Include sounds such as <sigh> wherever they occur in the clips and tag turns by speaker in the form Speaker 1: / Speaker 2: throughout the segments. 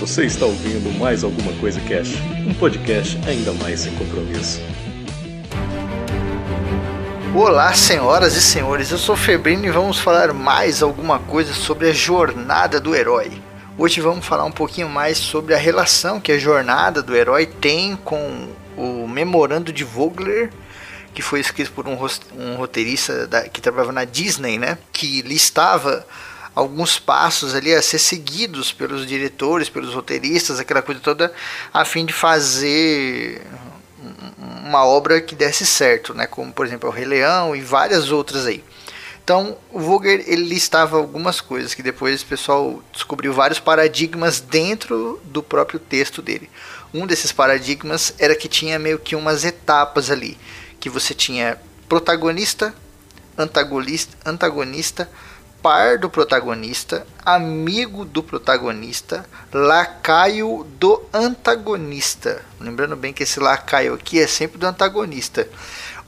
Speaker 1: Você está ouvindo mais alguma coisa Cash, um podcast ainda mais sem compromisso.
Speaker 2: Olá, senhoras e senhores, eu sou Febrino e vamos falar mais alguma coisa sobre a jornada do herói. Hoje vamos falar um pouquinho mais sobre a relação que a jornada do herói tem com o memorando de Vogler, que foi escrito por um, um roteirista da, que trabalhava na Disney, né? Que listava alguns passos ali a ser seguidos pelos diretores, pelos roteiristas, aquela coisa toda, a fim de fazer uma obra que desse certo, né? Como por exemplo o Rei Leão e várias outras aí. Então, o Vogler ele listava algumas coisas que depois o pessoal descobriu vários paradigmas dentro do próprio texto dele. Um desses paradigmas era que tinha meio que umas etapas ali, que você tinha protagonista, antagonista, antagonista, par do protagonista, amigo do protagonista, lacaio do antagonista. Lembrando bem que esse lacaio aqui é sempre do antagonista.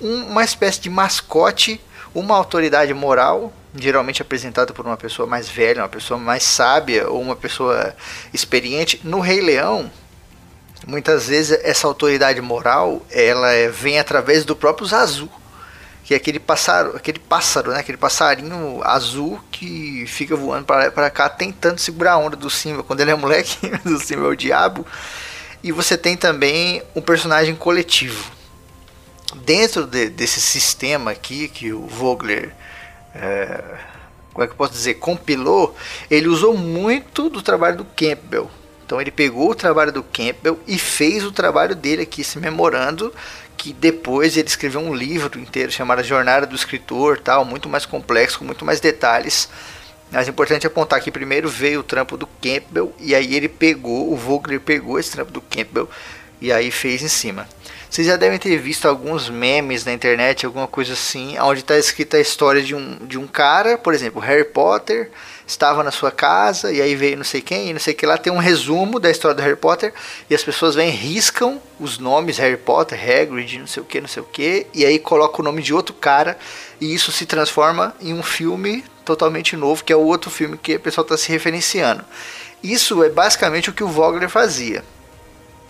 Speaker 2: Um, uma espécie de mascote, uma autoridade moral, geralmente apresentado por uma pessoa mais velha, uma pessoa mais sábia ou uma pessoa experiente. No Rei Leão, muitas vezes essa autoridade moral ela vem através do próprio Zazu que é aquele pássaro, aquele pássaro, né? Aquele passarinho azul que fica voando para cá tentando segurar a onda do Simba. Quando ele é moleque, <laughs> do Simba é o diabo. E você tem também um personagem coletivo. Dentro de, desse sistema aqui que o Vogler, é, como é que eu posso dizer, compilou, ele usou muito do trabalho do Campbell. Então ele pegou o trabalho do Campbell e fez o trabalho dele aqui, se memorando que depois ele escreveu um livro inteiro chamado Jornada do Escritor, tal, muito mais complexo, com muito mais detalhes. Mas é importante apontar que primeiro veio o trampo do Campbell e aí ele pegou, o Vogler pegou esse trampo do Campbell e aí fez em cima. Vocês já devem ter visto alguns memes na internet, alguma coisa assim, onde está escrita a história de um, de um cara, por exemplo, Harry Potter, estava na sua casa e aí veio não sei quem e não sei que lá tem um resumo da história do Harry Potter e as pessoas vêm riscam os nomes Harry Potter, Hagrid, não sei o que, não sei o que e aí coloca o nome de outro cara e isso se transforma em um filme totalmente novo que é o outro filme que o pessoal está se referenciando. Isso é basicamente o que o Vogler fazia.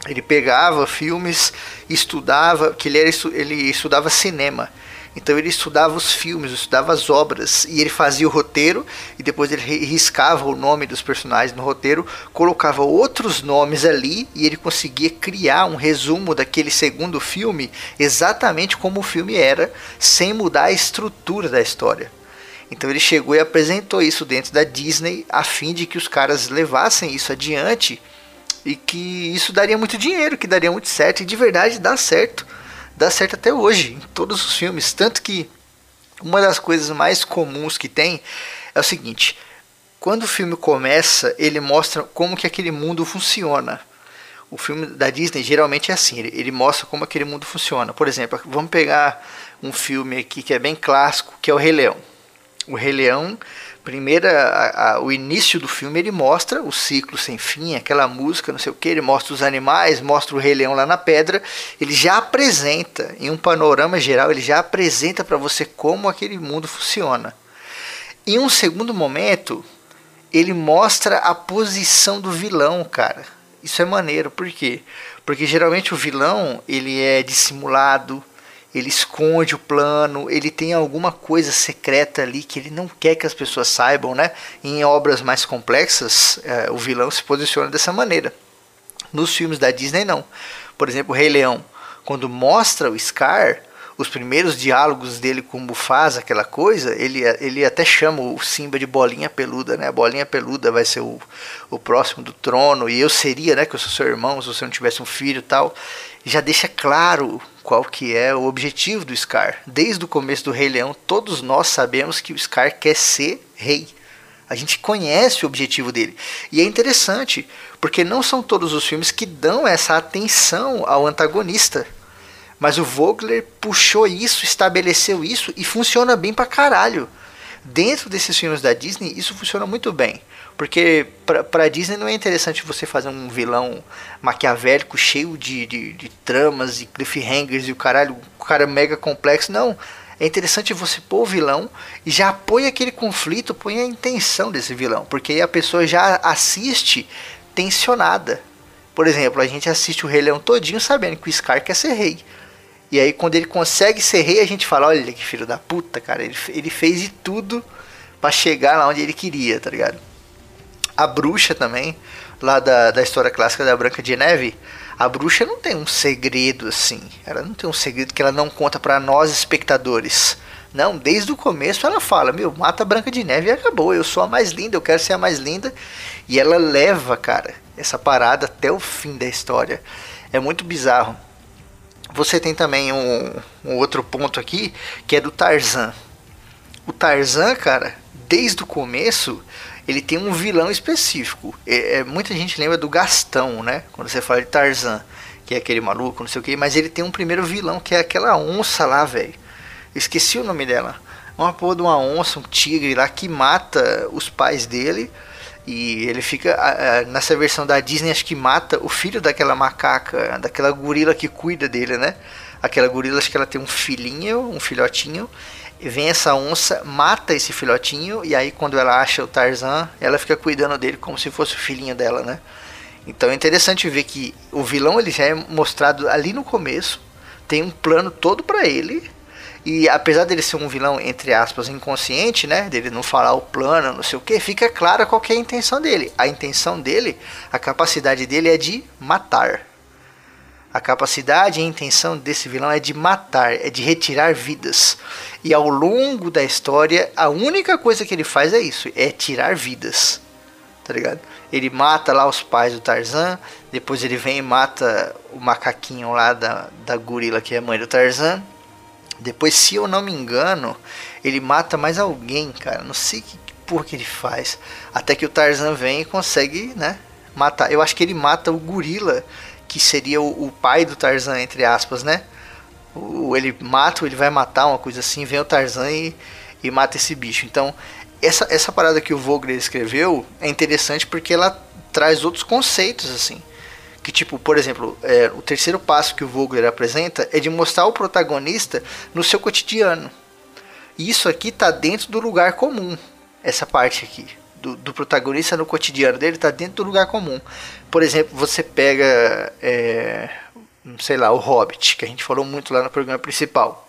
Speaker 2: Ele pegava filmes, estudava, que ele, era, ele estudava cinema. Então ele estudava os filmes, estudava as obras e ele fazia o roteiro e depois ele riscava o nome dos personagens no roteiro, colocava outros nomes ali e ele conseguia criar um resumo daquele segundo filme exatamente como o filme era, sem mudar a estrutura da história. Então ele chegou e apresentou isso dentro da Disney a fim de que os caras levassem isso adiante e que isso daria muito dinheiro, que daria muito certo e de verdade dá certo dá certo até hoje, em todos os filmes. Tanto que uma das coisas mais comuns que tem é o seguinte: quando o filme começa, ele mostra como que aquele mundo funciona. O filme da Disney geralmente é assim, ele, ele mostra como aquele mundo funciona. Por exemplo, vamos pegar um filme aqui que é bem clássico, que é o Rei Leão. O Rei Leão primeira a, a, o início do filme ele mostra o ciclo sem fim, aquela música, não sei o que, ele mostra os animais, mostra o Rei Leão lá na pedra, ele já apresenta em um panorama geral, ele já apresenta para você como aquele mundo funciona. Em um segundo momento, ele mostra a posição do vilão, cara. Isso é maneiro, por quê? Porque geralmente o vilão, ele é dissimulado, ele esconde o plano, ele tem alguma coisa secreta ali que ele não quer que as pessoas saibam, né? Em obras mais complexas, é, o vilão se posiciona dessa maneira. Nos filmes da Disney, não. Por exemplo, Rei Leão, quando mostra o Scar, os primeiros diálogos dele com o Mufasa, aquela coisa, ele, ele até chama o Simba de bolinha peluda, né? A bolinha peluda vai ser o, o próximo do trono, e eu seria, né? Que eu sou seu irmão, se você não tivesse um filho tal. Já deixa claro qual que é o objetivo do Scar. Desde o começo do Rei Leão, todos nós sabemos que o Scar quer ser rei. A gente conhece o objetivo dele. E é interessante, porque não são todos os filmes que dão essa atenção ao antagonista. Mas o Vogler puxou isso, estabeleceu isso e funciona bem pra caralho. Dentro desses filmes da Disney, isso funciona muito bem. Porque pra, pra Disney não é interessante você fazer um vilão maquiavélico cheio de, de, de tramas e cliffhangers e o caralho, o cara mega complexo. Não. É interessante você pôr o vilão e já põe aquele conflito, põe a intenção desse vilão. Porque aí a pessoa já assiste intencionada. Por exemplo, a gente assiste o Rei Leão todinho sabendo que o Scar quer ser rei. E aí quando ele consegue ser rei, a gente fala, olha que filho da puta, cara, ele, ele fez de tudo para chegar lá onde ele queria, tá ligado? A bruxa também, lá da, da história clássica da Branca de Neve, a bruxa não tem um segredo assim. Ela não tem um segredo que ela não conta para nós espectadores. Não, desde o começo ela fala: Meu, mata a Branca de Neve e acabou. Eu sou a mais linda, eu quero ser a mais linda. E ela leva, cara, essa parada até o fim da história. É muito bizarro. Você tem também um, um outro ponto aqui que é do Tarzan. O Tarzan, cara, desde o começo, ele tem um vilão específico. É, é, muita gente lembra do Gastão, né? Quando você fala de Tarzan, que é aquele maluco, não sei o que, mas ele tem um primeiro vilão que é aquela onça lá, velho. Esqueci o nome dela. Uma porra de uma onça, um tigre lá que mata os pais dele e ele fica, nessa versão da Disney, acho que mata o filho daquela macaca, daquela gorila que cuida dele, né? Aquela gorila, acho que ela tem um filhinho, um filhotinho. E vem essa onça, mata esse filhotinho, e aí quando ela acha o Tarzan, ela fica cuidando dele como se fosse o filhinho dela, né? Então é interessante ver que o vilão ele já é mostrado ali no começo, tem um plano todo para ele, e apesar dele ser um vilão, entre aspas, inconsciente, né? Dele não falar o plano, não sei o que, fica claro qual é a intenção dele. A intenção dele, a capacidade dele é de matar. A capacidade e a intenção desse vilão é de matar, é de retirar vidas. E ao longo da história, a única coisa que ele faz é isso, é tirar vidas. Tá ligado? Ele mata lá os pais do Tarzan, depois ele vem e mata o macaquinho lá da, da gorila que é a mãe do Tarzan. Depois, se eu não me engano, ele mata mais alguém, cara. Não sei que, porra que ele faz. Até que o Tarzan vem e consegue, né? Matar. Eu acho que ele mata o gorila, que seria o, o pai do Tarzan, entre aspas, né? O, ele mata, ele vai matar uma coisa assim. Vem o Tarzan e, e mata esse bicho. Então, essa, essa parada que o Vogler escreveu é interessante porque ela traz outros conceitos, assim que tipo, por exemplo, é, o terceiro passo que o Vogler apresenta é de mostrar o protagonista no seu cotidiano. E isso aqui está dentro do lugar comum, essa parte aqui. Do, do, protagonista no cotidiano dele está dentro do lugar comum. Por exemplo, você pega, é, sei lá, o Hobbit, que a gente falou muito lá no programa principal.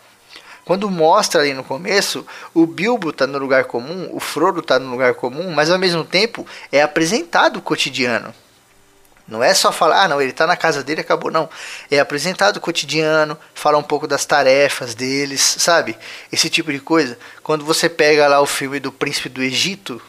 Speaker 2: Quando mostra ali no começo, o Bilbo está no lugar comum, o Frodo está no lugar comum, mas ao mesmo tempo é apresentado o cotidiano. Não é só falar, ah, não, ele está na casa dele acabou. Não. É apresentado o cotidiano, fala um pouco das tarefas deles, sabe? Esse tipo de coisa. Quando você pega lá o filme do Príncipe do Egito,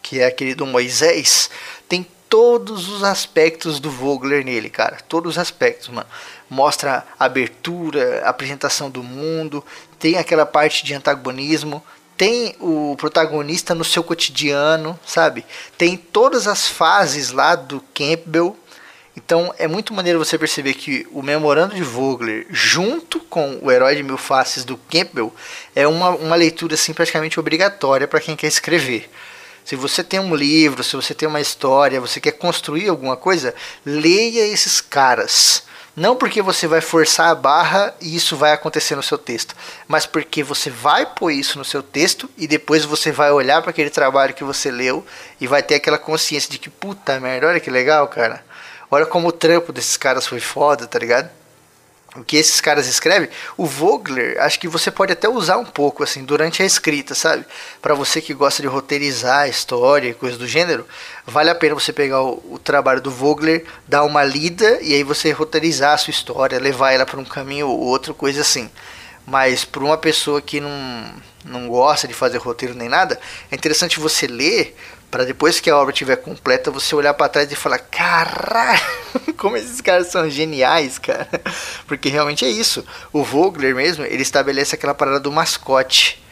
Speaker 2: que é aquele do Moisés, tem todos os aspectos do Vogler nele, cara. Todos os aspectos, mano. Mostra abertura, apresentação do mundo, tem aquela parte de antagonismo, tem o protagonista no seu cotidiano, sabe? Tem todas as fases lá do Campbell então é muito maneiro você perceber que o Memorando de Vogler, junto com o Herói de Mil Faces do Campbell, é uma, uma leitura assim, praticamente obrigatória para quem quer escrever. Se você tem um livro, se você tem uma história, você quer construir alguma coisa, leia esses caras. Não porque você vai forçar a barra e isso vai acontecer no seu texto, mas porque você vai pôr isso no seu texto e depois você vai olhar para aquele trabalho que você leu e vai ter aquela consciência de que puta merda, olha que legal, cara. Olha como o trampo desses caras foi foda, tá ligado? O que esses caras escrevem, o Vogler, acho que você pode até usar um pouco assim durante a escrita, sabe? Para você que gosta de roteirizar a história e coisas do gênero, vale a pena você pegar o, o, trabalho do Vogler, dar uma lida e aí você roteirizar a sua história, levar ela para um caminho ou outro, coisa assim. Mas para uma pessoa que não, não gosta de fazer roteiro nem nada, é interessante você ler para depois que a obra estiver completa, você olhar para trás e falar: caralho, <laughs> como esses caras são geniais, cara. <laughs> Porque realmente é isso. O Vogler mesmo, ele estabelece aquela parada do mascote.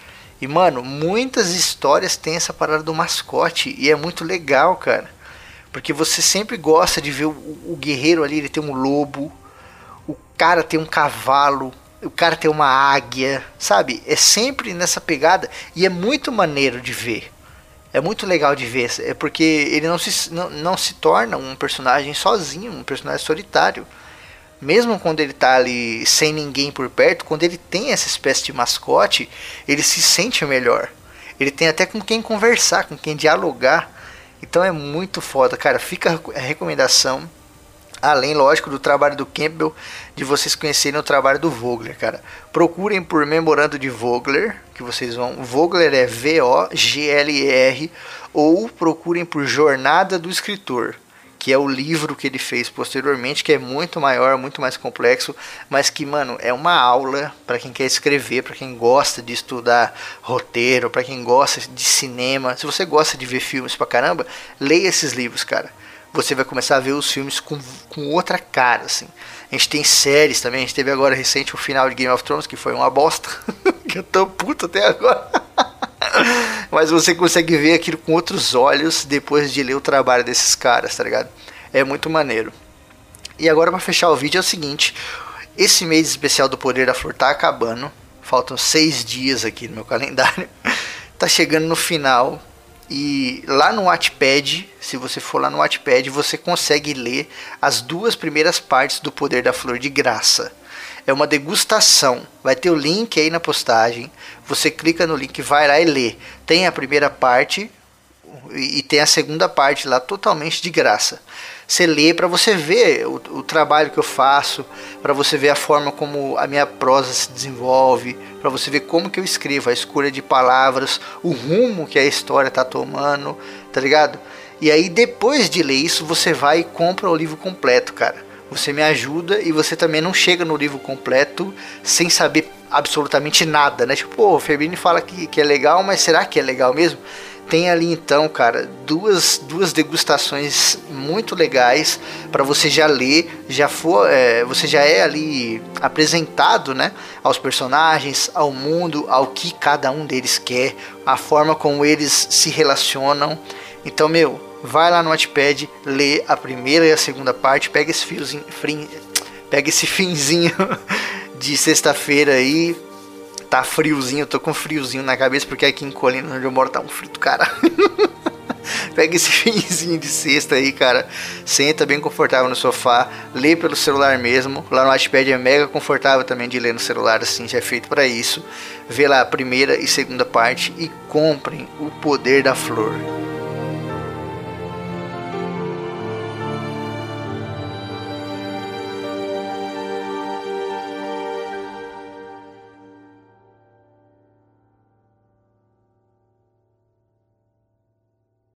Speaker 2: E, mano, muitas histórias têm essa parada do mascote. E é muito legal, cara. Porque você sempre gosta de ver o, o guerreiro ali, ele tem um lobo. O cara tem um cavalo. O cara tem uma águia, sabe? É sempre nessa pegada. E é muito maneiro de ver é muito legal de ver, é porque ele não se, não, não se torna um personagem sozinho, um personagem solitário. Mesmo quando ele está ali sem ninguém por perto, quando ele tem essa espécie de mascote, ele se sente melhor. Ele tem até com quem conversar, com quem dialogar. Então é muito foda, cara. Fica a recomendação Além, lógico, do trabalho do Campbell, de vocês conhecerem o trabalho do Vogler, cara. Procurem por Memorando de Vogler, que vocês vão. Vogler é V-O-G-L-E-R, ou procurem por Jornada do Escritor, que é o livro que ele fez posteriormente, que é muito maior, muito mais complexo, mas que, mano, é uma aula para quem quer escrever, para quem gosta de estudar roteiro, para quem gosta de cinema. Se você gosta de ver filmes pra caramba, leia esses livros, cara você vai começar a ver os filmes com, com outra cara, assim. A gente tem séries também, a gente teve agora recente o final de Game of Thrones, que foi uma bosta, <laughs> que eu tô puto até agora. <laughs> Mas você consegue ver aquilo com outros olhos depois de ler o trabalho desses caras, tá ligado? É muito maneiro. E agora para fechar o vídeo é o seguinte, esse mês especial do Poder da Flor tá acabando, faltam seis dias aqui no meu calendário, <laughs> tá chegando no final, e lá no Wattpad, se você for lá no Wattpad, você consegue ler as duas primeiras partes do Poder da Flor de graça. É uma degustação. Vai ter o link aí na postagem. Você clica no link, vai lá e lê. Tem a primeira parte e tem a segunda parte lá totalmente de graça você lê para você ver o, o, trabalho que eu faço, para você ver a forma como a minha prosa se desenvolve, para você ver como que eu escrevo, a escolha de palavras, o rumo que a história tá tomando, tá ligado? E aí depois de ler isso, você vai e compra o livro completo, cara. Você me ajuda e você também não chega no livro completo sem saber absolutamente nada, né? Tipo, pô, o Ferbini fala que, que é legal, mas será que é legal mesmo? Tem ali então, cara, duas, duas degustações muito legais para você já ler, já for, é, você já é ali apresentado, né, aos personagens, ao mundo, ao que cada um deles quer, a forma como eles se relacionam. Então, meu, vai lá no Wattpad, lê a primeira e a segunda parte, pega esse fiozinho, pega esse <laughs> finzinho de sexta-feira aí, tá friozinho, eu tô com friozinho na cabeça, porque aqui em Colina, onde eu moro, tá um frio do cara. <laughs> Pega esse finzinho de sexta aí, cara. Senta bem confortável no sofá, lê pelo celular mesmo. Lá no iPad é mega confortável também de ler no celular, assim, já é feito para isso. Vê lá a primeira e segunda parte e comprem o poder da flor.